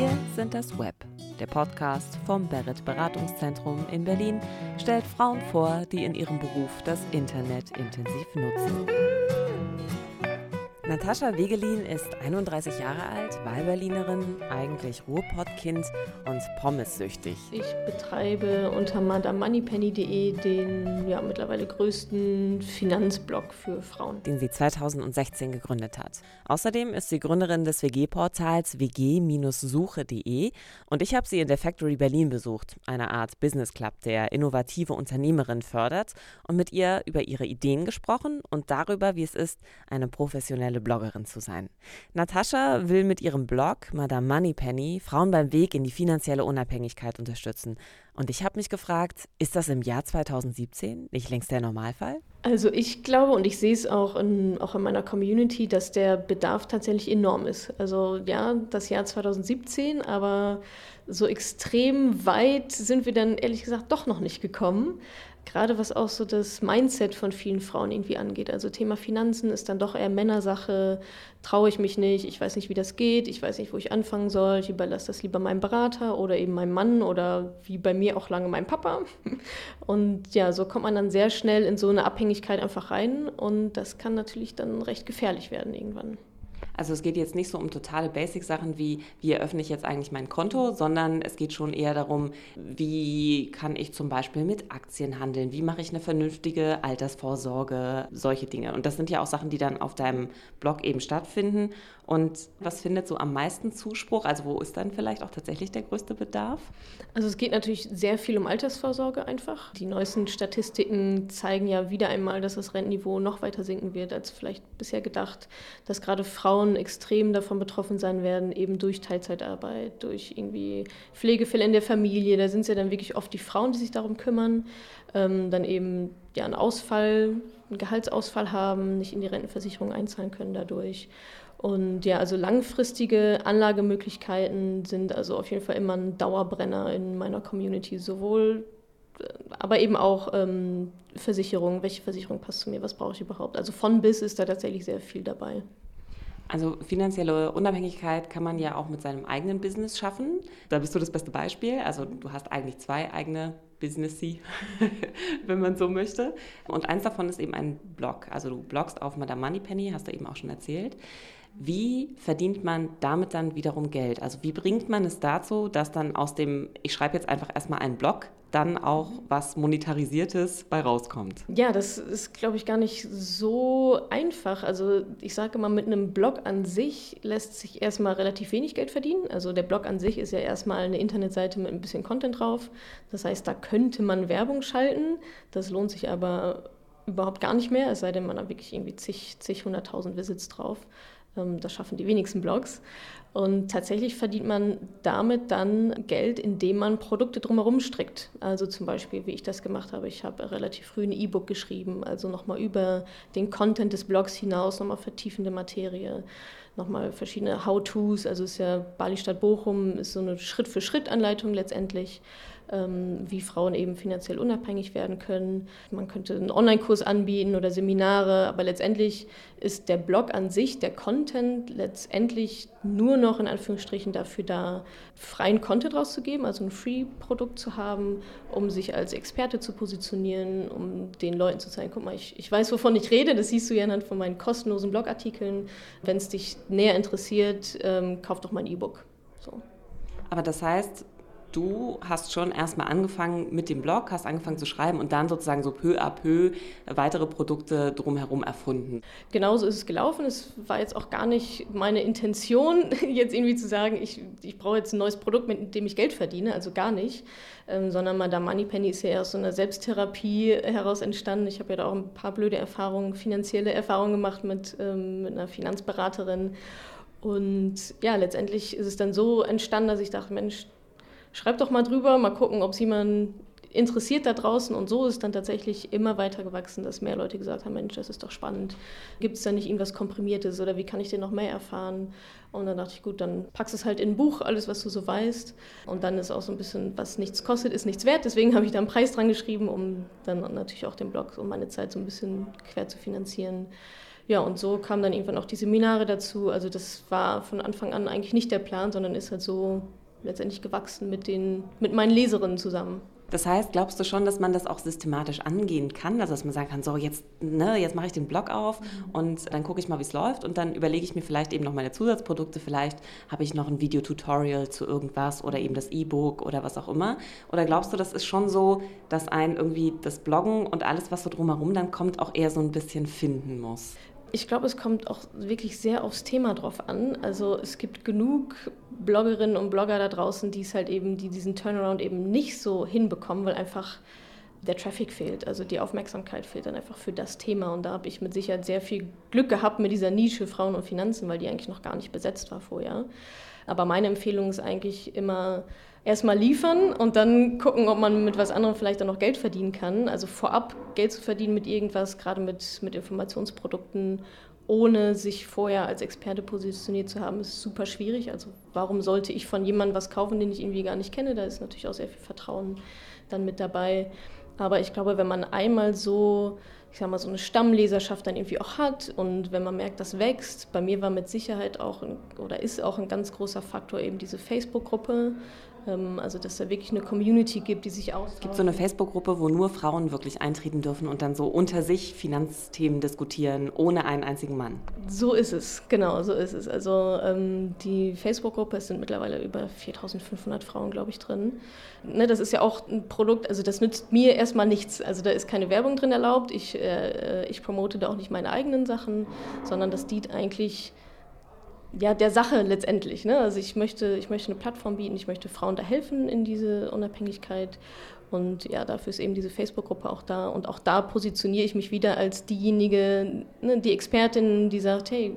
Wir sind das Web. Der Podcast vom Barrett Beratungszentrum in Berlin stellt Frauen vor, die in ihrem Beruf das Internet intensiv nutzen. Natascha Wegelin ist 31 Jahre alt, Wahlberlinerin, eigentlich Ruhrpottkind und pommessüchtig. Ich betreibe unter madamoneypenny.de den ja, mittlerweile größten Finanzblog für Frauen. Den sie 2016 gegründet hat. Außerdem ist sie Gründerin des WG-Portals wg-suche.de und ich habe sie in der Factory Berlin besucht, einer Art Business Club, der innovative Unternehmerinnen fördert und mit ihr über ihre Ideen gesprochen und darüber, wie es ist, eine professionelle professionelle Bloggerin zu sein. Natascha will mit ihrem Blog Madame Moneypenny Frauen beim Weg in die finanzielle Unabhängigkeit unterstützen. Und ich habe mich gefragt, ist das im Jahr 2017 nicht längst der Normalfall? Also ich glaube und ich sehe es auch in, auch in meiner Community, dass der Bedarf tatsächlich enorm ist. Also ja, das Jahr 2017, aber so extrem weit sind wir dann ehrlich gesagt doch noch nicht gekommen gerade was auch so das Mindset von vielen Frauen irgendwie angeht. Also Thema Finanzen ist dann doch eher Männersache, traue ich mich nicht, ich weiß nicht, wie das geht, ich weiß nicht, wo ich anfangen soll, ich überlasse das lieber meinem Berater oder eben meinem Mann oder wie bei mir auch lange meinem Papa. Und ja, so kommt man dann sehr schnell in so eine Abhängigkeit einfach rein und das kann natürlich dann recht gefährlich werden irgendwann. Also es geht jetzt nicht so um totale Basic-Sachen wie, wie eröffne ich jetzt eigentlich mein Konto, sondern es geht schon eher darum, wie kann ich zum Beispiel mit Aktien handeln, wie mache ich eine vernünftige Altersvorsorge, solche Dinge. Und das sind ja auch Sachen, die dann auf deinem Blog eben stattfinden. Und was findet so am meisten Zuspruch? Also wo ist dann vielleicht auch tatsächlich der größte Bedarf? Also es geht natürlich sehr viel um Altersvorsorge einfach. Die neuesten Statistiken zeigen ja wieder einmal, dass das Rentenniveau noch weiter sinken wird als vielleicht bisher gedacht, dass gerade Frauen extrem davon betroffen sein werden, eben durch Teilzeitarbeit, durch irgendwie Pflegefälle in der Familie. Da sind es ja dann wirklich oft die Frauen, die sich darum kümmern. Ähm, dann eben ja einen Ausfall, einen Gehaltsausfall haben, nicht in die Rentenversicherung einzahlen können dadurch. Und ja, also langfristige Anlagemöglichkeiten sind also auf jeden Fall immer ein Dauerbrenner in meiner Community, sowohl äh, aber eben auch ähm, Versicherung, welche Versicherung passt zu mir, was brauche ich überhaupt. Also von bis ist da tatsächlich sehr viel dabei. Also finanzielle Unabhängigkeit kann man ja auch mit seinem eigenen Business schaffen. Da bist du das beste Beispiel. Also du hast eigentlich zwei eigene Businessy, wenn man so möchte. Und eins davon ist eben ein Blog. Also du bloggst auf Madame Moneypenny, hast du eben auch schon erzählt. Wie verdient man damit dann wiederum Geld? Also wie bringt man es dazu, dass dann aus dem, ich schreibe jetzt einfach erstmal einen Blog, dann auch was Monetarisiertes bei rauskommt? Ja, das ist, glaube ich, gar nicht so einfach. Also ich sage mal, mit einem Blog an sich lässt sich erstmal relativ wenig Geld verdienen. Also der Blog an sich ist ja erstmal eine Internetseite mit ein bisschen Content drauf. Das heißt, da könnte man Werbung schalten. Das lohnt sich aber überhaupt gar nicht mehr, es sei denn, man hat wirklich irgendwie zig, zig hunderttausend Visits drauf. Ähm, das schaffen die wenigsten Blogs. Und tatsächlich verdient man damit dann Geld, indem man Produkte drumherum strickt. Also zum Beispiel, wie ich das gemacht habe. Ich habe relativ früh ein E-Book geschrieben, also nochmal über den Content des Blogs hinaus, nochmal vertiefende Materie, nochmal verschiedene How-Tos. Also ist ja Bali Stadt Bochum, ist so eine Schritt-für-Schritt-Anleitung letztendlich wie Frauen eben finanziell unabhängig werden können. Man könnte einen Online-Kurs anbieten oder Seminare, aber letztendlich ist der Blog an sich, der Content letztendlich nur noch in Anführungsstrichen dafür da, freien Content rauszugeben, also ein Free-Produkt zu haben, um sich als Experte zu positionieren, um den Leuten zu zeigen, guck mal, ich, ich weiß, wovon ich rede, das siehst du ja anhand von meinen kostenlosen Blogartikeln. Wenn es dich näher interessiert, ähm, kauf doch mein E-Book. So. Aber das heißt, du hast schon erstmal angefangen mit dem Blog, hast angefangen zu schreiben und dann sozusagen so peu à peu weitere Produkte drumherum erfunden. Genauso ist es gelaufen. Es war jetzt auch gar nicht meine Intention, jetzt irgendwie zu sagen, ich, ich brauche jetzt ein neues Produkt, mit dem ich Geld verdiene, also gar nicht. Ähm, sondern Madame Moneypenny ist ja aus so einer Selbsttherapie heraus entstanden. Ich habe ja da auch ein paar blöde Erfahrungen, finanzielle Erfahrungen gemacht mit, ähm, mit einer Finanzberaterin. Und ja, letztendlich ist es dann so entstanden, dass ich dachte, Mensch, schreib doch mal drüber, mal gucken, ob es jemand interessiert da draußen. Und so ist dann tatsächlich immer weiter gewachsen, dass mehr Leute gesagt haben, Mensch, das ist doch spannend. Gibt es da nicht irgendwas Komprimiertes oder wie kann ich denn noch mehr erfahren? Und dann dachte ich, gut, dann packst es halt in ein Buch, alles, was du so weißt. Und dann ist auch so ein bisschen, was nichts kostet, ist nichts wert. Deswegen habe ich da einen Preis dran geschrieben, um dann natürlich auch den Blog und meine Zeit so ein bisschen quer zu finanzieren. Ja, und so kamen dann irgendwann auch die Seminare dazu. Also das war von Anfang an eigentlich nicht der Plan, sondern ist halt so letztendlich gewachsen mit, den, mit meinen Leserinnen zusammen. Das heißt, glaubst du schon, dass man das auch systematisch angehen kann? Also, dass man sagen kann, so, jetzt, ne, jetzt mache ich den Blog auf mhm. und dann gucke ich mal, wie es läuft und dann überlege ich mir vielleicht eben noch meine Zusatzprodukte. Vielleicht habe ich noch ein Videotutorial zu irgendwas oder eben das E-Book oder was auch immer. Oder glaubst du, das ist schon so, dass ein irgendwie das Bloggen und alles, was so drumherum dann kommt, auch eher so ein bisschen finden muss? Ich glaube, es kommt auch wirklich sehr aufs Thema drauf an. Also es gibt genug Bloggerinnen und Blogger da draußen, die es halt eben, die diesen Turnaround eben nicht so hinbekommen, weil einfach der Traffic fehlt, also die Aufmerksamkeit fehlt dann einfach für das Thema. Und da habe ich mit Sicherheit sehr viel Glück gehabt mit dieser Nische Frauen und Finanzen, weil die eigentlich noch gar nicht besetzt war vorher. Aber meine Empfehlung ist eigentlich immer erstmal liefern und dann gucken, ob man mit was anderem vielleicht dann noch Geld verdienen kann. Also vorab Geld zu verdienen mit irgendwas, gerade mit, mit Informationsprodukten, ohne sich vorher als Experte positioniert zu haben, ist super schwierig. Also warum sollte ich von jemandem was kaufen, den ich irgendwie gar nicht kenne? Da ist natürlich auch sehr viel Vertrauen dann mit dabei. Aber ich glaube, wenn man einmal so, ich sag mal, so eine Stammleserschaft dann irgendwie auch hat. Und wenn man merkt, das wächst, bei mir war mit Sicherheit auch ein, oder ist auch ein ganz großer Faktor eben diese Facebook-Gruppe, also, dass da wirklich eine Community gibt, die sich austauscht. Es gibt so eine Facebook-Gruppe, wo nur Frauen wirklich eintreten dürfen und dann so unter sich Finanzthemen diskutieren, ohne einen einzigen Mann. So ist es, genau, so ist es. Also, ähm, die Facebook-Gruppe, es sind mittlerweile über 4500 Frauen, glaube ich, drin. Ne, das ist ja auch ein Produkt, also das nützt mir erstmal nichts. Also, da ist keine Werbung drin erlaubt. Ich, äh, ich promote da auch nicht meine eigenen Sachen, sondern das dient eigentlich ja, der Sache letztendlich. Ne? Also ich möchte, ich möchte eine Plattform bieten, ich möchte Frauen da helfen in diese Unabhängigkeit. Und ja, dafür ist eben diese Facebook-Gruppe auch da. Und auch da positioniere ich mich wieder als diejenige, ne, die Expertin, die sagt, hey,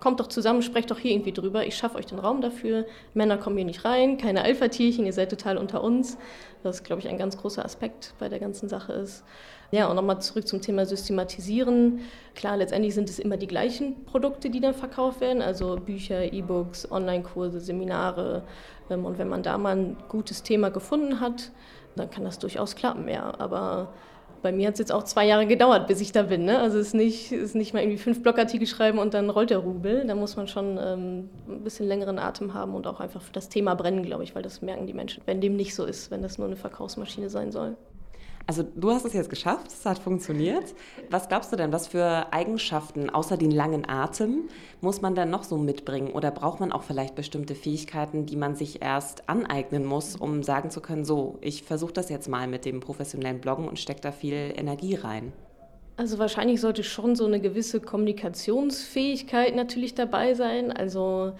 kommt doch zusammen, sprecht doch hier irgendwie drüber. Ich schaffe euch den Raum dafür. Männer kommen hier nicht rein, keine Alpha-Tierchen, ihr seid total unter uns. Das, glaube ich, ein ganz großer Aspekt bei der ganzen Sache ist. Ja, und nochmal zurück zum Thema Systematisieren. Klar, letztendlich sind es immer die gleichen Produkte, die dann verkauft werden, also Bücher, E-Books, Online-Kurse, Seminare. Ähm, und wenn man da mal ein gutes Thema gefunden hat, dann kann das durchaus klappen, ja. Aber bei mir hat es jetzt auch zwei Jahre gedauert, bis ich da bin. Ne? Also es ist nicht, ist nicht mal irgendwie fünf Blogartikel schreiben und dann rollt der Rubel. Da muss man schon ähm, ein bisschen längeren Atem haben und auch einfach für das Thema brennen, glaube ich, weil das merken die Menschen, wenn dem nicht so ist, wenn das nur eine Verkaufsmaschine sein soll. Also du hast es jetzt geschafft, es hat funktioniert. Was glaubst du denn, was für Eigenschaften außer den langen Atem muss man dann noch so mitbringen? Oder braucht man auch vielleicht bestimmte Fähigkeiten, die man sich erst aneignen muss, um sagen zu können, so, ich versuche das jetzt mal mit dem professionellen Bloggen und stecke da viel Energie rein? Also wahrscheinlich sollte schon so eine gewisse Kommunikationsfähigkeit natürlich dabei sein. Also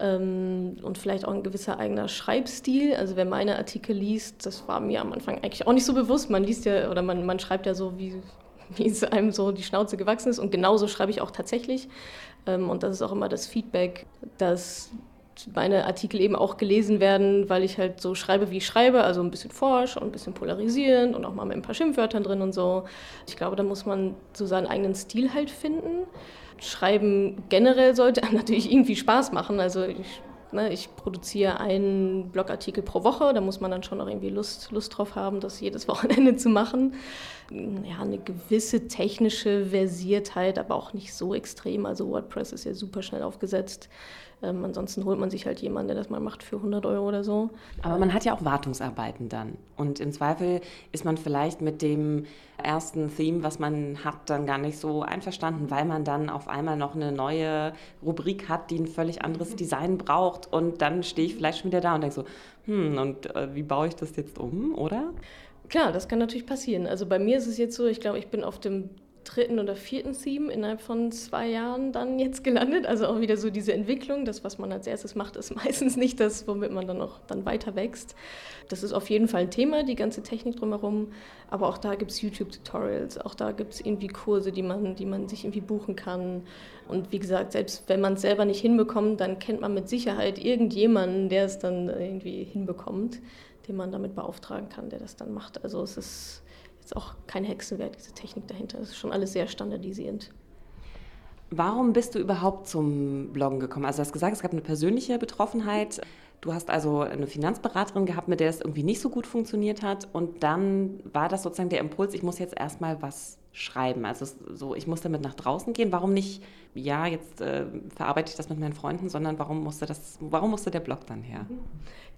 ähm, und vielleicht auch ein gewisser eigener Schreibstil. Also wer meine Artikel liest, das war mir am Anfang eigentlich auch nicht so bewusst. Man liest ja oder man, man schreibt ja so, wie, wie es einem so die Schnauze gewachsen ist. Und genauso schreibe ich auch tatsächlich. Ähm, und das ist auch immer das Feedback, dass meine Artikel eben auch gelesen werden, weil ich halt so schreibe, wie ich schreibe, also ein bisschen forsch und ein bisschen polarisierend und auch mal mit ein paar Schimpfwörtern drin und so. Ich glaube, da muss man so seinen eigenen Stil halt finden. Schreiben generell sollte natürlich irgendwie Spaß machen. Also ich, ne, ich produziere einen Blogartikel pro Woche, da muss man dann schon auch irgendwie Lust, Lust drauf haben, das jedes Wochenende zu machen. Ja, eine gewisse technische Versiertheit, aber auch nicht so extrem. Also WordPress ist ja super schnell aufgesetzt. Ähm, ansonsten holt man sich halt jemanden, der das mal macht für 100 Euro oder so. Aber man hat ja auch Wartungsarbeiten dann. Und im Zweifel ist man vielleicht mit dem ersten Theme, was man hat, dann gar nicht so einverstanden, weil man dann auf einmal noch eine neue Rubrik hat, die ein völlig anderes mhm. Design braucht. Und dann stehe ich vielleicht schon wieder da und denke so, hm, und äh, wie baue ich das jetzt um, oder? Klar, das kann natürlich passieren. Also bei mir ist es jetzt so, ich glaube, ich bin auf dem dritten oder vierten Theme innerhalb von zwei Jahren dann jetzt gelandet. Also auch wieder so diese Entwicklung. Das, was man als erstes macht, ist meistens nicht das, womit man dann auch dann weiter wächst. Das ist auf jeden Fall ein Thema, die ganze Technik drumherum. Aber auch da gibt es YouTube-Tutorials, auch da gibt es irgendwie Kurse, die man, die man sich irgendwie buchen kann. Und wie gesagt, selbst wenn man es selber nicht hinbekommt, dann kennt man mit Sicherheit irgendjemanden, der es dann irgendwie hinbekommt, den man damit beauftragen kann, der das dann macht. Also es ist ist auch kein Hexenwerk, diese Technik dahinter. Das ist schon alles sehr standardisierend. Warum bist du überhaupt zum Bloggen gekommen? Also du hast gesagt, es gab eine persönliche Betroffenheit. Du hast also eine Finanzberaterin gehabt, mit der es irgendwie nicht so gut funktioniert hat. Und dann war das sozusagen der Impuls, ich muss jetzt erstmal was schreiben? Also so, ich muss damit nach draußen gehen. Warum nicht, ja, jetzt äh, verarbeite ich das mit meinen Freunden, sondern warum musste das, warum musste der Blog dann her?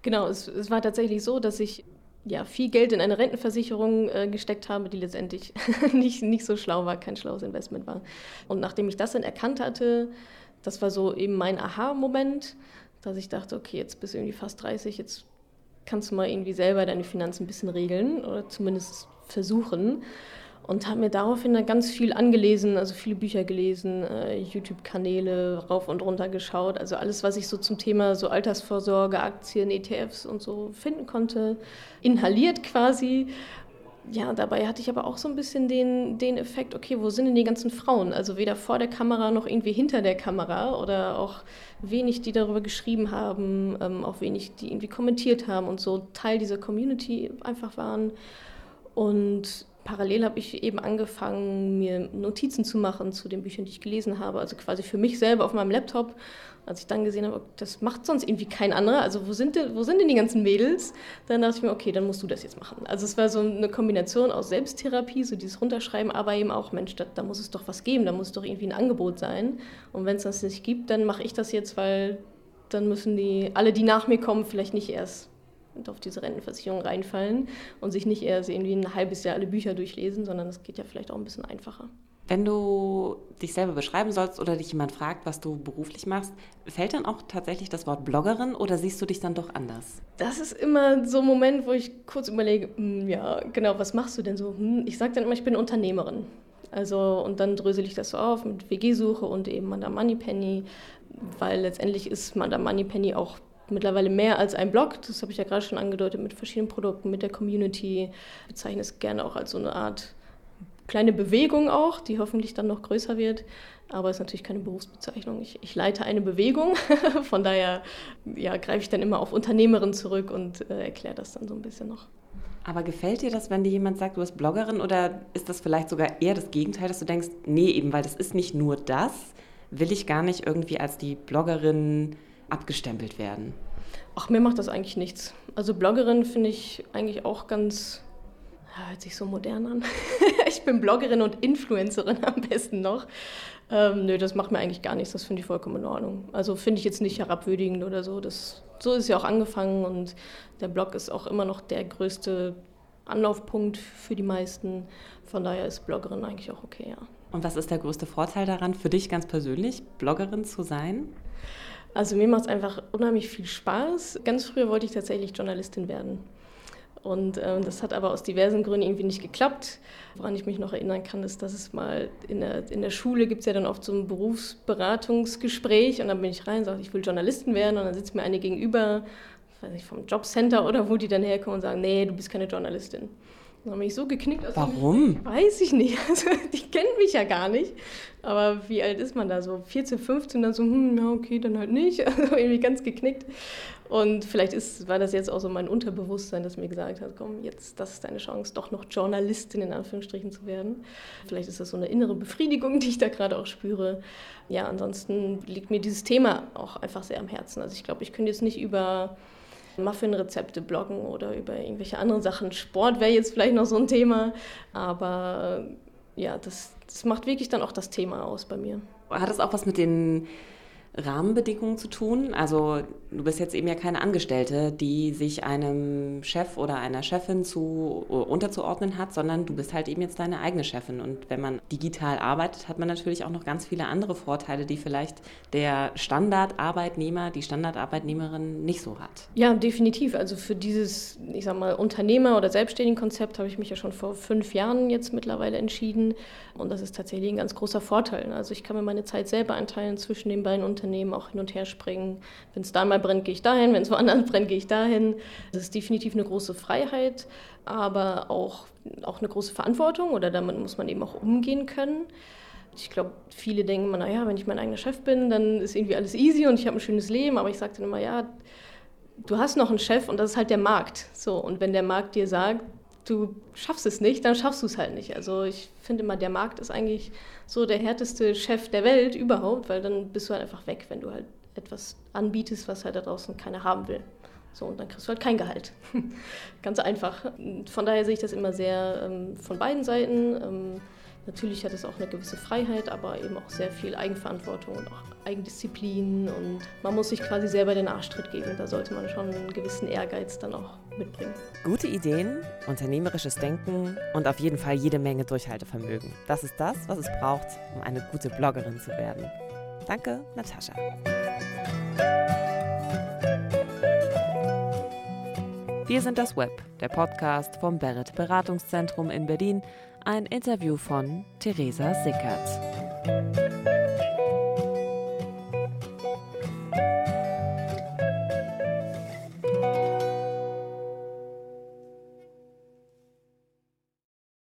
Genau, es, es war tatsächlich so, dass ich ja, viel Geld in eine Rentenversicherung äh, gesteckt habe, die letztendlich nicht, nicht so schlau war, kein schlaues Investment war. Und nachdem ich das dann erkannt hatte, das war so eben mein Aha-Moment, dass ich dachte, okay, jetzt bist du irgendwie fast 30, jetzt kannst du mal irgendwie selber deine Finanzen ein bisschen regeln oder zumindest versuchen. Und habe mir daraufhin dann ganz viel angelesen, also viele Bücher gelesen, äh, YouTube-Kanäle rauf und runter geschaut. Also alles, was ich so zum Thema so Altersvorsorge, Aktien, ETFs und so finden konnte, inhaliert quasi ja, dabei hatte ich aber auch so ein bisschen den, den Effekt, okay, wo sind denn die ganzen Frauen? Also weder vor der Kamera noch irgendwie hinter der Kamera oder auch wenig, die darüber geschrieben haben, ähm, auch wenig, die irgendwie kommentiert haben und so Teil dieser Community einfach waren. Und parallel habe ich eben angefangen, mir Notizen zu machen zu den Büchern, die ich gelesen habe, also quasi für mich selber auf meinem Laptop als ich dann gesehen habe, das macht sonst irgendwie kein anderer, also wo sind, denn, wo sind denn die ganzen Mädels? Dann dachte ich mir, okay, dann musst du das jetzt machen. Also es war so eine Kombination aus Selbsttherapie, so dieses Runterschreiben, aber eben auch, Mensch, da, da muss es doch was geben, da muss doch irgendwie ein Angebot sein. Und wenn es das nicht gibt, dann mache ich das jetzt, weil dann müssen die, alle, die nach mir kommen, vielleicht nicht erst auf diese Rentenversicherung reinfallen und sich nicht erst irgendwie ein halbes Jahr alle Bücher durchlesen, sondern es geht ja vielleicht auch ein bisschen einfacher. Wenn du dich selber beschreiben sollst oder dich jemand fragt, was du beruflich machst, fällt dann auch tatsächlich das Wort Bloggerin oder siehst du dich dann doch anders? Das ist immer so ein Moment, wo ich kurz überlege, hm, ja, genau, was machst du denn so? Hm, ich sage dann immer, ich bin Unternehmerin. Also, und dann drösel ich das so auf mit WG-Suche und eben Manda Moneypenny, weil letztendlich ist Manda Moneypenny auch mittlerweile mehr als ein Blog. Das habe ich ja gerade schon angedeutet mit verschiedenen Produkten, mit der Community. Ich bezeichne es gerne auch als so eine Art kleine Bewegung auch, die hoffentlich dann noch größer wird. Aber es ist natürlich keine Berufsbezeichnung. Ich, ich leite eine Bewegung. Von daher ja, greife ich dann immer auf Unternehmerin zurück und äh, erkläre das dann so ein bisschen noch. Aber gefällt dir das, wenn dir jemand sagt, du bist Bloggerin oder ist das vielleicht sogar eher das Gegenteil, dass du denkst, nee, eben, weil das ist nicht nur das, will ich gar nicht irgendwie als die Bloggerin abgestempelt werden? Ach, mir macht das eigentlich nichts. Also Bloggerin finde ich eigentlich auch ganz hört sich so modern an. ich bin Bloggerin und Influencerin am besten noch. Ähm, nö, das macht mir eigentlich gar nichts. Das finde ich vollkommen in Ordnung. Also finde ich jetzt nicht herabwürdigend oder so. Das, so ist ja auch angefangen und der Blog ist auch immer noch der größte Anlaufpunkt für die meisten. Von daher ist Bloggerin eigentlich auch okay, ja. Und was ist der größte Vorteil daran für dich ganz persönlich, Bloggerin zu sein? Also mir macht es einfach unheimlich viel Spaß. Ganz früher wollte ich tatsächlich Journalistin werden. Und ähm, das hat aber aus diversen Gründen irgendwie nicht geklappt. Woran ich mich noch erinnern kann, ist, dass es mal in der, in der Schule gibt es ja dann oft so ein Berufsberatungsgespräch und dann bin ich rein und sage, ich will Journalistin werden und dann sitzt mir eine gegenüber, weiß nicht, vom Jobcenter oder wo die dann herkommen und sagen, nee, du bist keine Journalistin. Dann habe ich so geknickt. Also Warum? Weiß ich nicht. Also, die kennen mich ja gar nicht. Aber wie alt ist man da? So 14, 15, dann so, hm, ja, okay, dann halt nicht. Also irgendwie ganz geknickt. Und vielleicht ist, war das jetzt auch so mein Unterbewusstsein, das mir gesagt hat, komm, jetzt, das ist deine Chance, doch noch Journalistin in Anführungsstrichen zu werden. Vielleicht ist das so eine innere Befriedigung, die ich da gerade auch spüre. Ja, ansonsten liegt mir dieses Thema auch einfach sehr am Herzen. Also ich glaube, ich könnte jetzt nicht über Muffin-Rezepte bloggen oder über irgendwelche anderen Sachen. Sport wäre jetzt vielleicht noch so ein Thema, aber ja, das, das macht wirklich dann auch das Thema aus bei mir. Hat das auch was mit den Rahmenbedingungen zu tun. Also du bist jetzt eben ja keine Angestellte, die sich einem Chef oder einer Chefin zu uh, unterzuordnen hat, sondern du bist halt eben jetzt deine eigene Chefin. Und wenn man digital arbeitet, hat man natürlich auch noch ganz viele andere Vorteile, die vielleicht der Standardarbeitnehmer, die Standardarbeitnehmerin nicht so hat. Ja, definitiv. Also für dieses, ich sag mal, Unternehmer- oder Selbstständigen-Konzept habe ich mich ja schon vor fünf Jahren jetzt mittlerweile entschieden. Und das ist tatsächlich ein ganz großer Vorteil. Also ich kann mir meine Zeit selber einteilen zwischen den beiden Unternehmen Unternehmen auch hin und her springen. Wenn es da mal brennt, gehe ich dahin, wenn es woanders brennt, gehe ich dahin. Das ist definitiv eine große Freiheit, aber auch, auch eine große Verantwortung oder damit muss man eben auch umgehen können. Ich glaube, viele denken immer, naja, wenn ich mein eigener Chef bin, dann ist irgendwie alles easy und ich habe ein schönes Leben. Aber ich sage dann immer, ja, du hast noch einen Chef und das ist halt der Markt. So, und wenn der Markt dir sagt, du schaffst es nicht, dann schaffst du es halt nicht. Also ich finde immer, der Markt ist eigentlich so der härteste Chef der Welt überhaupt, weil dann bist du halt einfach weg, wenn du halt etwas anbietest, was halt da draußen keiner haben will. So, und dann kriegst du halt kein Gehalt. Ganz einfach. Von daher sehe ich das immer sehr ähm, von beiden Seiten. Ähm, Natürlich hat es auch eine gewisse Freiheit, aber eben auch sehr viel Eigenverantwortung und auch Eigendisziplin und man muss sich quasi selber den Arschtritt geben. Da sollte man schon einen gewissen Ehrgeiz dann auch mitbringen. Gute Ideen, unternehmerisches Denken und auf jeden Fall jede Menge Durchhaltevermögen. Das ist das, was es braucht, um eine gute Bloggerin zu werden. Danke, Natascha. Wir sind das Web, der Podcast vom Barrett Beratungszentrum in Berlin. Ein Interview von Theresa Sickert.